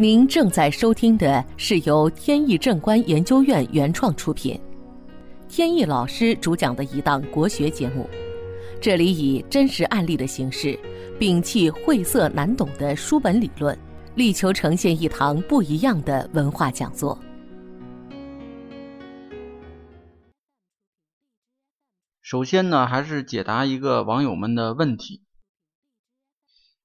您正在收听的是由天意正观研究院原创出品，天意老师主讲的一档国学节目。这里以真实案例的形式，摒弃晦涩难懂的书本理论，力求呈现一堂不一样的文化讲座。首先呢，还是解答一个网友们的问题。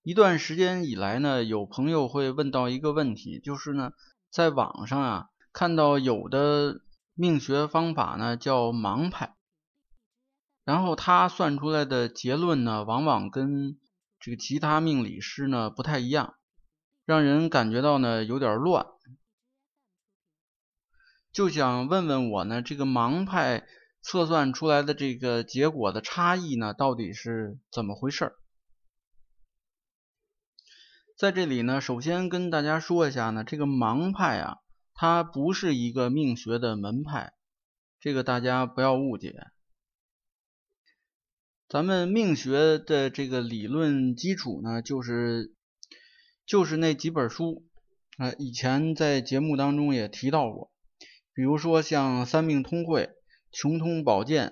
一段时间以来呢，有朋友会问到一个问题，就是呢，在网上啊看到有的命学方法呢叫盲派，然后他算出来的结论呢，往往跟这个其他命理师呢不太一样，让人感觉到呢有点乱，就想问问我呢，这个盲派测算出来的这个结果的差异呢，到底是怎么回事儿？在这里呢，首先跟大家说一下呢，这个盲派啊，它不是一个命学的门派，这个大家不要误解。咱们命学的这个理论基础呢，就是就是那几本书，啊，以前在节目当中也提到过，比如说像《三命通会》《穷通宝鉴》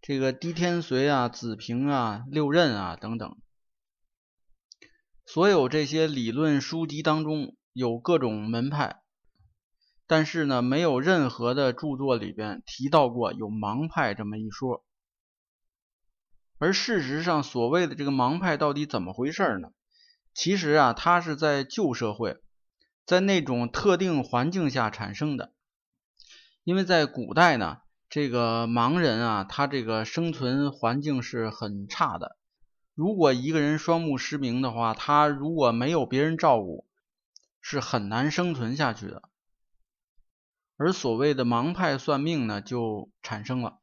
这个《天髓》啊、《子平》啊、《六壬》啊等等。所有这些理论书籍当中有各种门派，但是呢，没有任何的著作里边提到过有盲派这么一说。而事实上，所谓的这个盲派到底怎么回事呢？其实啊，它是在旧社会，在那种特定环境下产生的。因为在古代呢，这个盲人啊，他这个生存环境是很差的。如果一个人双目失明的话，他如果没有别人照顾，是很难生存下去的。而所谓的盲派算命呢，就产生了。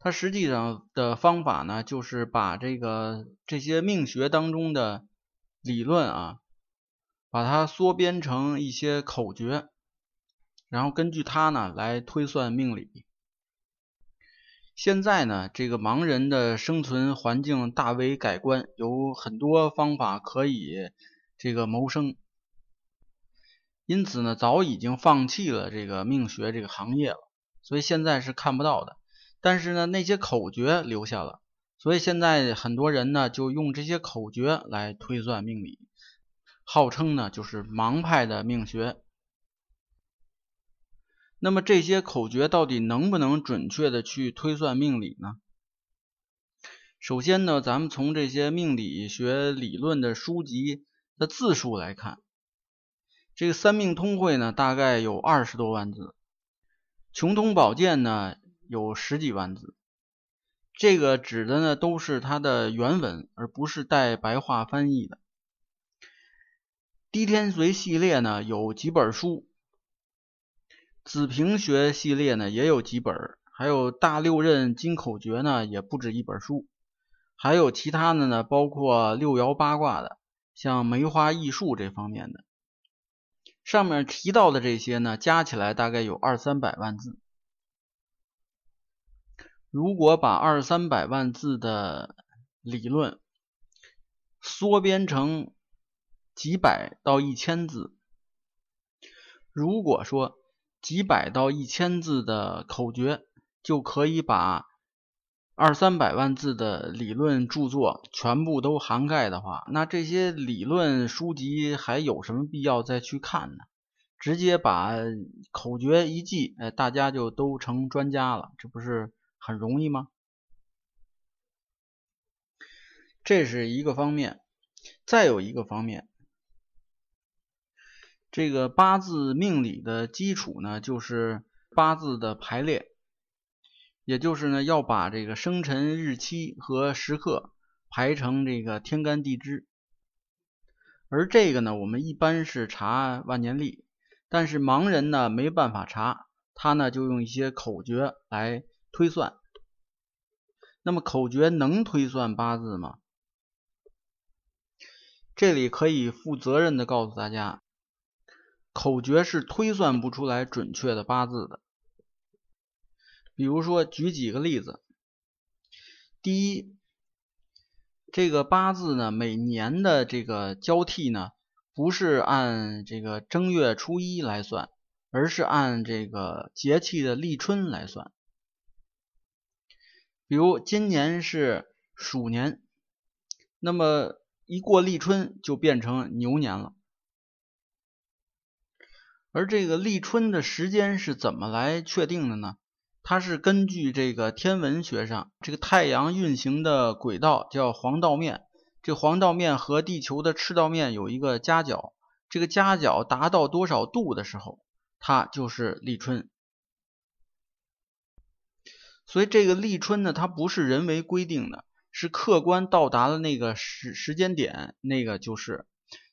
他实际上的方法呢，就是把这个这些命学当中的理论啊，把它缩编成一些口诀，然后根据它呢来推算命理。现在呢，这个盲人的生存环境大为改观，有很多方法可以这个谋生，因此呢，早已经放弃了这个命学这个行业了，所以现在是看不到的。但是呢，那些口诀留下了，所以现在很多人呢就用这些口诀来推算命理，号称呢就是盲派的命学。那么这些口诀到底能不能准确的去推算命理呢？首先呢，咱们从这些命理学理论的书籍的字数来看，这个《三命通会》呢大概有二十多万字，《穷通宝鉴》呢有十几万字，这个指的呢都是它的原文，而不是带白话翻译的。《滴天髓》系列呢有几本书。子平学系列呢也有几本，还有大六壬金口诀呢也不止一本书，还有其他的呢，包括六爻八卦的，像梅花易数这方面的。上面提到的这些呢，加起来大概有二三百万字。如果把二三百万字的理论缩编成几百到一千字，如果说。几百到一千字的口诀就可以把二三百万字的理论著作全部都涵盖的话，那这些理论书籍还有什么必要再去看呢？直接把口诀一记，哎，大家就都成专家了，这不是很容易吗？这是一个方面，再有一个方面。这个八字命理的基础呢，就是八字的排列，也就是呢要把这个生辰日期和时刻排成这个天干地支。而这个呢，我们一般是查万年历，但是盲人呢没办法查，他呢就用一些口诀来推算。那么口诀能推算八字吗？这里可以负责任的告诉大家。口诀是推算不出来准确的八字的。比如说，举几个例子。第一，这个八字呢，每年的这个交替呢，不是按这个正月初一来算，而是按这个节气的立春来算。比如今年是鼠年，那么一过立春就变成牛年了。而这个立春的时间是怎么来确定的呢？它是根据这个天文学上这个太阳运行的轨道叫黄道面。这黄道面和地球的赤道面有一个夹角，这个夹角达到多少度的时候，它就是立春。所以这个立春呢，它不是人为规定的，是客观到达的那个时时间点，那个就是。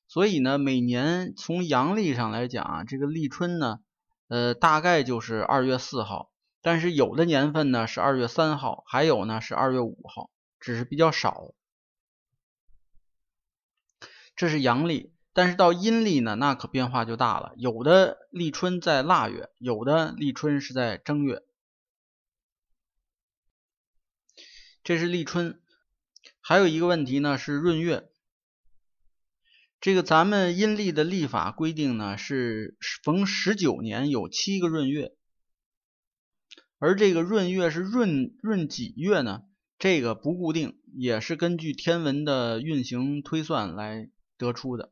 所以呢，每年从阳历上来讲啊，这个立春呢，呃，大概就是二月四号，但是有的年份呢是二月三号，还有呢是二月五号，只是比较少。这是阳历，但是到阴历呢，那可变化就大了。有的立春在腊月，有的立春是在正月。这是立春，还有一个问题呢是闰月。这个咱们阴历的历法规定呢是逢十九年有七个闰月，而这个闰月是闰闰几月呢？这个不固定，也是根据天文的运行推算来。得出的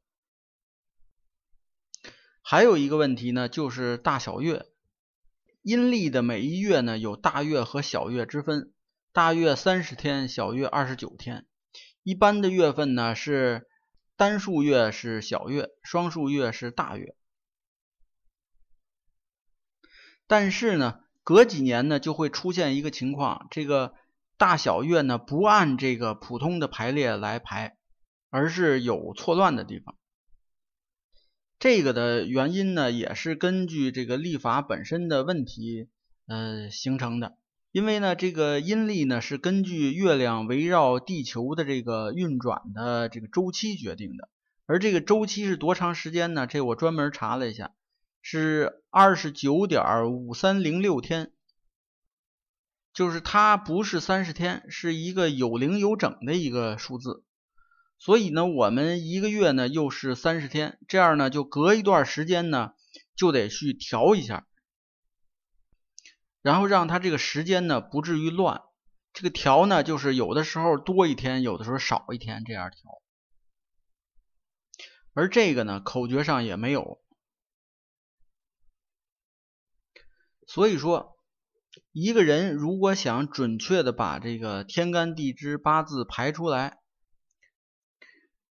还有一个问题呢，就是大小月。阴历的每一月呢，有大月和小月之分。大月三十天，小月二十九天。一般的月份呢是单数月是小月，双数月是大月。但是呢，隔几年呢就会出现一个情况，这个大小月呢不按这个普通的排列来排。而是有错乱的地方，这个的原因呢，也是根据这个历法本身的问题，呃形成的。因为呢，这个阴历呢是根据月亮围绕地球的这个运转的这个周期决定的，而这个周期是多长时间呢？这我专门查了一下，是二十九点五三零六天，就是它不是三十天，是一个有零有整的一个数字。所以呢，我们一个月呢又是三十天，这样呢就隔一段时间呢就得去调一下，然后让它这个时间呢不至于乱。这个调呢就是有的时候多一天，有的时候少一天这样调。而这个呢口诀上也没有。所以说，一个人如果想准确的把这个天干地支八字排出来。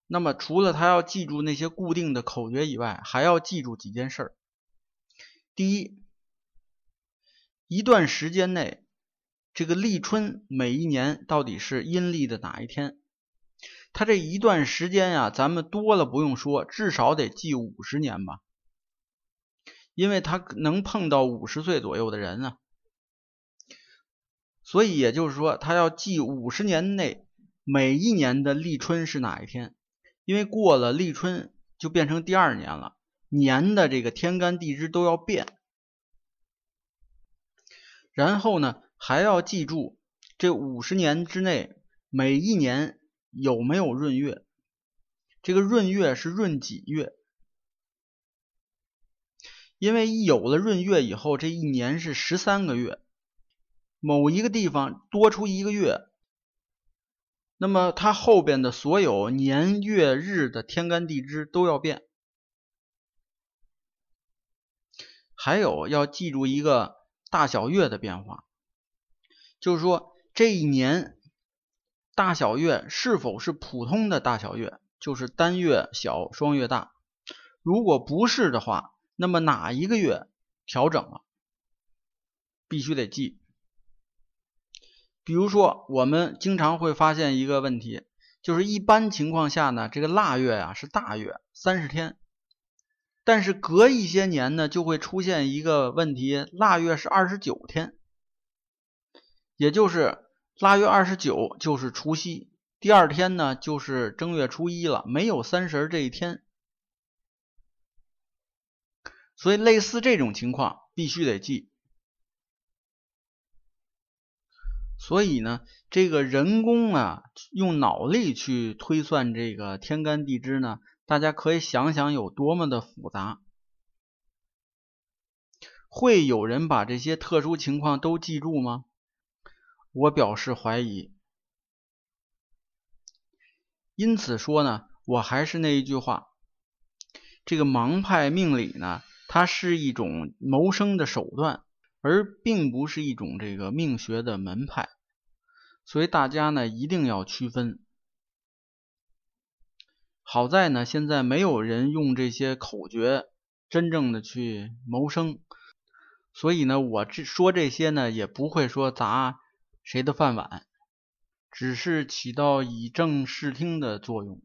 那么，除了他要记住那些固定的口诀以外，还要记住几件事儿。第一，一段时间内，这个立春每一年到底是阴历的哪一天？他这一段时间呀，咱们多了不用说，至少得记五十年吧，因为他能碰到五十岁左右的人啊。所以也就是说，他要记五十年内每一年的立春是哪一天。因为过了立春就变成第二年了，年的这个天干地支都要变。然后呢，还要记住这五十年之内每一年有没有闰月。这个闰月是闰几月？因为有了闰月以后，这一年是十三个月，某一个地方多出一个月。那么它后边的所有年月日的天干地支都要变，还有要记住一个大小月的变化，就是说这一年大小月是否是普通的大小月，就是单月小双月大。如果不是的话，那么哪一个月调整了，必须得记。比如说，我们经常会发现一个问题，就是一般情况下呢，这个腊月呀是大月，三十天，但是隔一些年呢，就会出现一个问题，腊月是二十九天，也就是腊月二十九就是除夕，第二天呢就是正月初一了，没有三十这一天，所以类似这种情况必须得记。所以呢，这个人工啊，用脑力去推算这个天干地支呢，大家可以想想有多么的复杂。会有人把这些特殊情况都记住吗？我表示怀疑。因此说呢，我还是那一句话，这个盲派命理呢，它是一种谋生的手段，而并不是一种这个命学的门派，所以大家呢一定要区分。好在呢，现在没有人用这些口诀真正的去谋生。所以呢，我这说这些呢，也不会说砸谁的饭碗，只是起到以正视听的作用。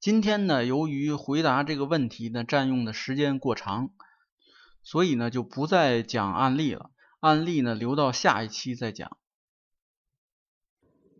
今天呢，由于回答这个问题呢占用的时间过长，所以呢就不再讲案例了，案例呢留到下一期再讲。